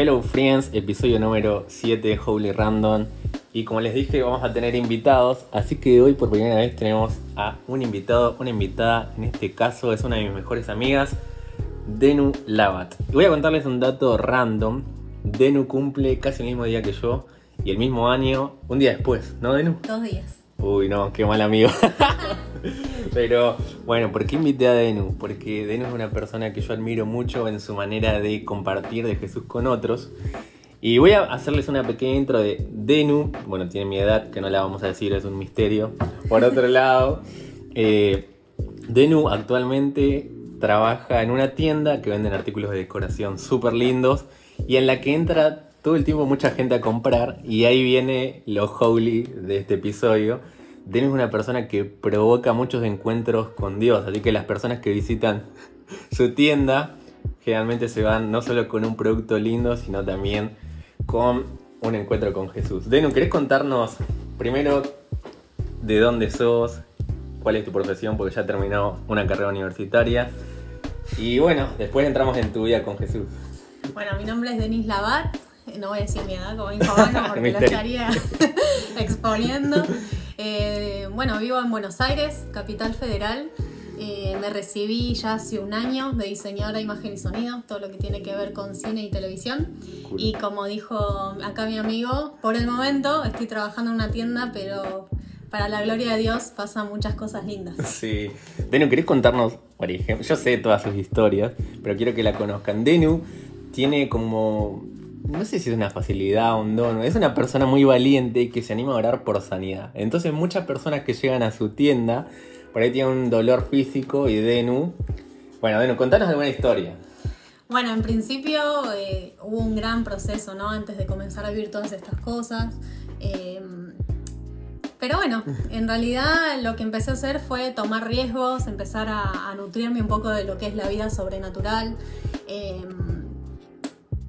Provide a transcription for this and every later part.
Hello Friends, episodio número 7 Holy Random. Y como les dije, vamos a tener invitados. Así que hoy por primera vez tenemos a un invitado, una invitada. En este caso es una de mis mejores amigas, Denu Lavat. Y voy a contarles un dato random. Denu cumple casi el mismo día que yo y el mismo año, un día después, ¿no, Denu? Dos días. Uy, no, qué mal amigo. Pero bueno, ¿por qué invité a Denu? Porque Denu es una persona que yo admiro mucho en su manera de compartir de Jesús con otros. Y voy a hacerles una pequeña intro de Denu. Bueno, tiene mi edad, que no la vamos a decir, es un misterio. Por otro lado, eh, Denu actualmente trabaja en una tienda que venden artículos de decoración súper lindos y en la que entra todo el tiempo mucha gente a comprar y ahí viene lo holy de este episodio. Denu es una persona que provoca muchos encuentros con Dios, así que las personas que visitan su tienda generalmente se van no solo con un producto lindo, sino también con un encuentro con Jesús. Denu, ¿querés contarnos primero de dónde sos? ¿Cuál es tu profesión? Porque ya terminó una carrera universitaria. Y bueno, después entramos en tu vida con Jesús. Bueno, mi nombre es Denis Labat. No voy a decir mi edad como dijo porque lo estaría exponiendo. Eh, bueno, vivo en Buenos Aires, capital federal. Eh, me recibí ya hace un año de diseñadora de imagen y sonido, todo lo que tiene que ver con cine y televisión. Cool. Y como dijo acá mi amigo, por el momento estoy trabajando en una tienda, pero para la gloria de Dios pasan muchas cosas lindas. Sí. Denu, ¿querés contarnos, por ejemplo? Yo sé todas sus historias, pero quiero que la conozcan. Denu tiene como. No sé si es una facilidad o un don, es una persona muy valiente que se anima a orar por sanidad. Entonces, muchas personas que llegan a su tienda, por ahí tienen un dolor físico y Denu. Bueno, Denu, contanos alguna historia. Bueno, en principio eh, hubo un gran proceso, ¿no? Antes de comenzar a vivir todas estas cosas. Eh, pero bueno, en realidad lo que empecé a hacer fue tomar riesgos, empezar a, a nutrirme un poco de lo que es la vida sobrenatural. Eh,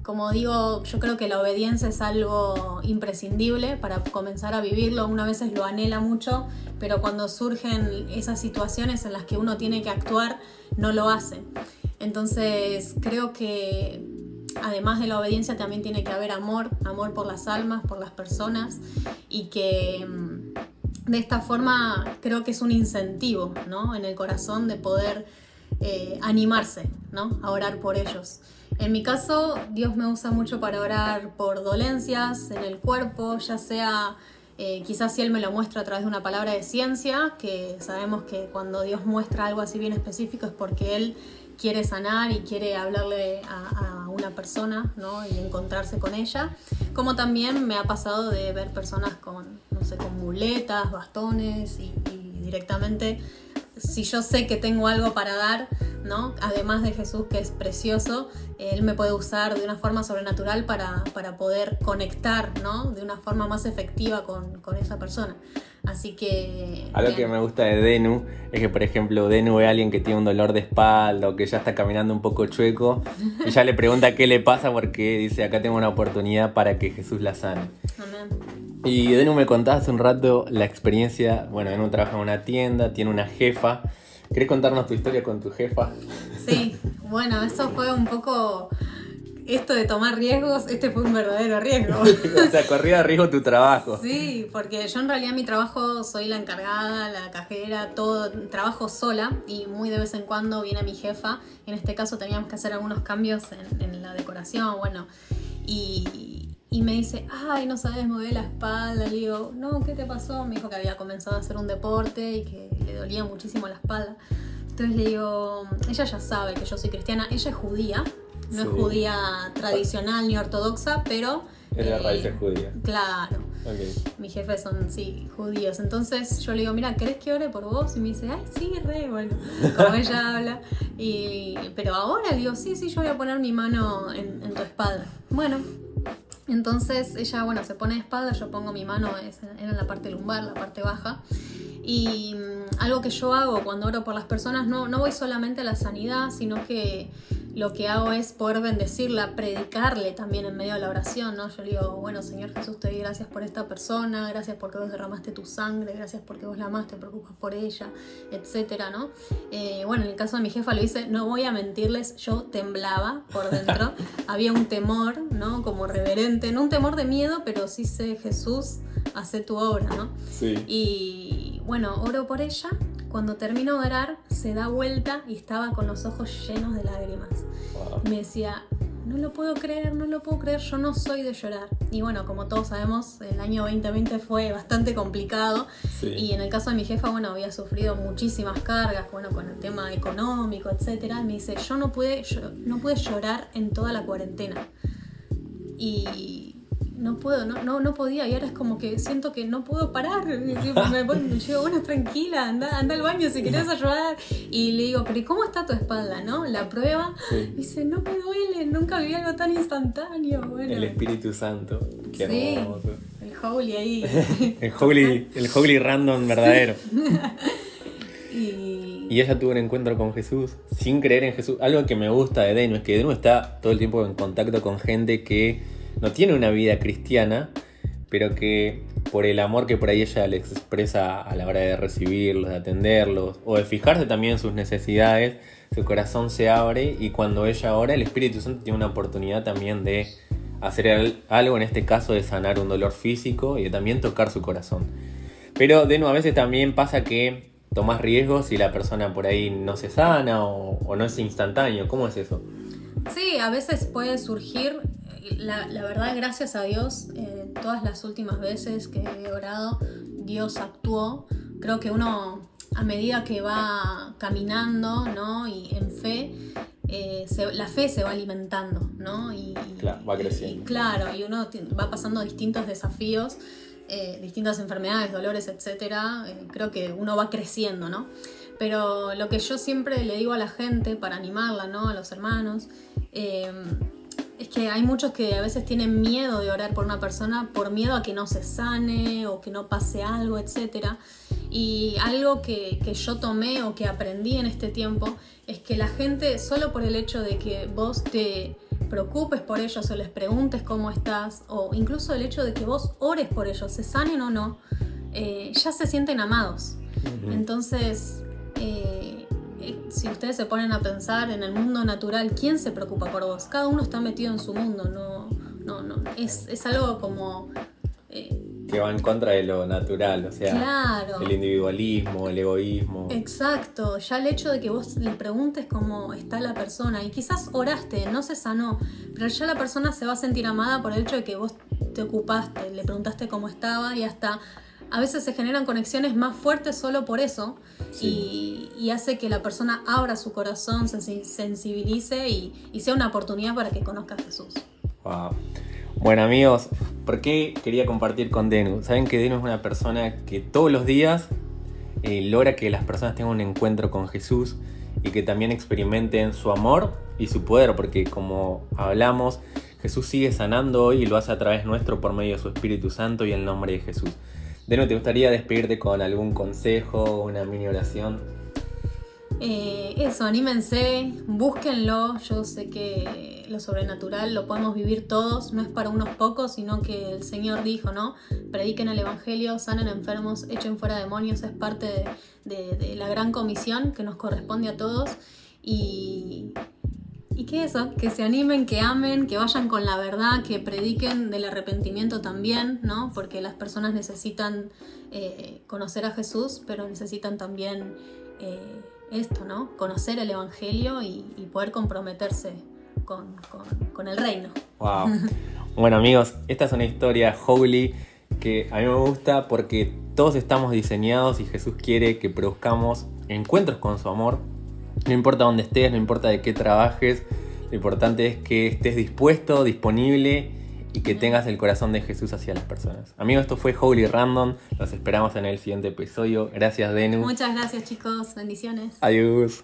como digo, yo creo que la obediencia es algo imprescindible para comenzar a vivirlo. Una veces lo anhela mucho, pero cuando surgen esas situaciones en las que uno tiene que actuar, no lo hace. Entonces creo que además de la obediencia también tiene que haber amor, amor por las almas, por las personas y que mm, de esta forma creo que es un incentivo ¿no? en el corazón de poder eh, animarse ¿no? a orar por ellos. En mi caso, Dios me usa mucho para orar por dolencias en el cuerpo, ya sea eh, quizás si Él me lo muestra a través de una palabra de ciencia, que sabemos que cuando Dios muestra algo así bien específico es porque Él quiere sanar y quiere hablarle a, una persona ¿no? y encontrarse con ella, como también me ha pasado de ver personas con, no sé, con muletas, bastones y directamente si yo sé que tengo algo para dar, ¿no? Además de Jesús que es precioso, Él me puede usar de una forma sobrenatural para, para poder conectar, ¿no? De una forma más efectiva con, con esa persona. Así que... Algo bien. que me gusta de Denu es que, por ejemplo, Denu es alguien que tiene un dolor de espalda o que ya está caminando un poco chueco y ya le pregunta qué le pasa porque dice, acá tengo una oportunidad para que Jesús la sane. Amén. Y Denu me contaba hace un rato la experiencia, bueno, Denu trabaja en una tienda, tiene una jefa. ¿Querés contarnos tu historia con tu jefa? Sí, bueno, eso fue un poco... Esto de tomar riesgos, este fue un verdadero riesgo. o sea, corría riesgo tu trabajo. Sí, porque yo en realidad mi trabajo soy la encargada, la cajera, todo, trabajo sola y muy de vez en cuando viene mi jefa. En este caso teníamos que hacer algunos cambios en, en la decoración, bueno, y, y me dice, ay, no sabes mover la espalda. Le digo, no, ¿qué te pasó? Me dijo que había comenzado a hacer un deporte y que le dolía muchísimo la espalda. Entonces le digo, ella ya sabe que yo soy cristiana, ella es judía, no Sí. es judía tradicional ni ortodoxa, pero... Es de eh, raíces judías. Claro, Ok. mis jefes son, sí, judíos. Entonces yo le digo, mira, ¿querés que ore por vos? Y me dice, ay, sí, re, bueno, como ella habla. Y, pero ahora le digo, sí, sí, yo voy a poner mi mano en, en tu espalda. Bueno, entonces ella, bueno, se pone de espalda, yo pongo mi mano en la parte lumbar, la parte baja. Y mm, algo que yo hago cuando oro por las personas, no, no voy solamente a la sanidad, sino que lo que hago es poder bendecirla, predicarle también en medio de la oración, ¿no? Yo le digo, bueno, Señor Jesús, te doy gracias por esta persona, gracias porque vos derramaste tu sangre, gracias porque vos la amaste, te preocupas por ella, etcétera, ¿no? Eh, bueno, en el caso de mi jefa lo hice, no voy a mentirles, yo temblaba por dentro, había un temor, ¿no? Como reverente, no un temor de miedo, pero sí sé, Jesús, hace tu obra, ¿no? Sí. Y bueno, oro por ella cuando termino de orar, se da vuelta y estaba con los ojos llenos de lágrimas. Y me decía, no lo puedo creer, no lo puedo creer, yo no soy de llorar. Y bueno, como todos sabemos, el año 2020 fue bastante complicado. Y en el caso de mi jefa, bueno, había sufrido muchísimas cargas, bueno, con el tema económico, etc. Y me dice, yo no pude, yo, no pude llorar en toda la cuarentena. Y no puedo, no, no, no podía. Y ahora es como que siento que no puedo parar. Me, digo, bueno, tranquila, anda, anda al baño si quieres ayudar. Y le digo, pero ¿y cómo está tu espalda, no? La prueba. Dice, no me duele, nunca viví algo tan instantáneo. el Espíritu Santo. Qué hermoso. El holy ahí. el holy, el holy random verdadero. y... y... ella tuvo un encuentro con Jesús sin creer en Jesús. Algo que me gusta de Denu es que Denu está todo el tiempo en contacto con gente que no tiene una vida cristiana, pero que por el amor que por ahí ella les expresa a la hora de recibirlos, de atenderlos, o de fijarse también en sus necesidades, su corazón se abre y cuando ella ora, el Espíritu Santo tiene una oportunidad también de hacer algo, en este caso de sanar un dolor físico y de también tocar su corazón. Pero de nuevo, a veces también pasa que tomas riesgos y la persona por ahí no se sana o, o no es instantáneo. ¿Cómo es eso? Sí, a veces puede surgir la, verdad, gracias a Dios, eh, todas las últimas veces que he orado, Dios actuó. Creo que uno, a medida que va caminando, ¿no? Y en fe, eh, la fe se va alimentando, ¿no? Y, claro, va creciendo. claro, y uno va pasando distintos desafíos, eh, distintas enfermedades, dolores, etcétera. creo que uno va creciendo, ¿no? Pero lo que yo siempre le digo a la gente para animarla, ¿no? A los hermanos, es que hay muchos que a veces tienen miedo de orar por una persona por miedo a que no se sane o que no pase algo, etc. Y algo que, yo tomé o que aprendí en este tiempo es que la gente, solo por el hecho de que vos te preocupes por ellos o les preguntes cómo estás, o incluso el hecho de que vos ores por ellos, se sanen o no, eh, ya se sienten amados. Entonces, eh, si ustedes se ponen a pensar en el mundo natural, ¿quién se preocupa por vos? Cada uno está metido en su mundo, no, no, no. Es, algo como. Eh, que va en contra de lo natural, o sea, el individualismo, el egoísmo. Exacto, ya el hecho de que vos le preguntes cómo está la persona y quizás oraste, no se sanó, pero ya la persona se va a sentir amada por el hecho de que vos te ocupaste, le preguntaste cómo estaba y hasta a veces se generan conexiones más fuertes solo por eso y, hace que la persona abra su corazón, se sensibilice y, sea una oportunidad para que conozca a Jesús. Bueno amigos, ¿por qué quería compartir con Denu? Saben que Denu es una persona que todos los días eh, logra que las personas tengan un encuentro con Jesús y que también experimenten su amor y su poder, porque como hablamos, Jesús sigue sanando hoy y lo hace a través nuestro por medio de su Espíritu Santo y el nombre de Jesús. Deno, ¿te gustaría despedirte con algún consejo, una mini oración? Eh, eso, anímense, búsquenlo. Yo sé que lo sobrenatural lo podemos vivir todos, no es para unos pocos, sino que el Señor dijo, ¿no? Prediquen el Evangelio, sanen enfermos, echen fuera demonios, es parte de la gran comisión que nos corresponde a todos. Y, y que eso, que se animen, que amen, que vayan con la verdad, que prediquen del arrepentimiento también, ¿no? Porque las personas necesitan eh, conocer a Jesús, pero necesitan también eh, esto, ¿no? Conocer el Evangelio y, poder comprometerse con, el reino. Wow. bueno amigos, esta es una historia holy que a mí me gusta porque todos estamos diseñados y Jesús quiere que produzcamos encuentros con su amor no importa dónde estés, no importa de qué trabajes, lo importante es que estés dispuesto, disponible y que tengas el corazón de Jesús hacia las personas. Amigos, esto fue Holy Random. Los esperamos en el siguiente episodio. Gracias, Denu. Muchas gracias, chicos. Bendiciones. Adiós.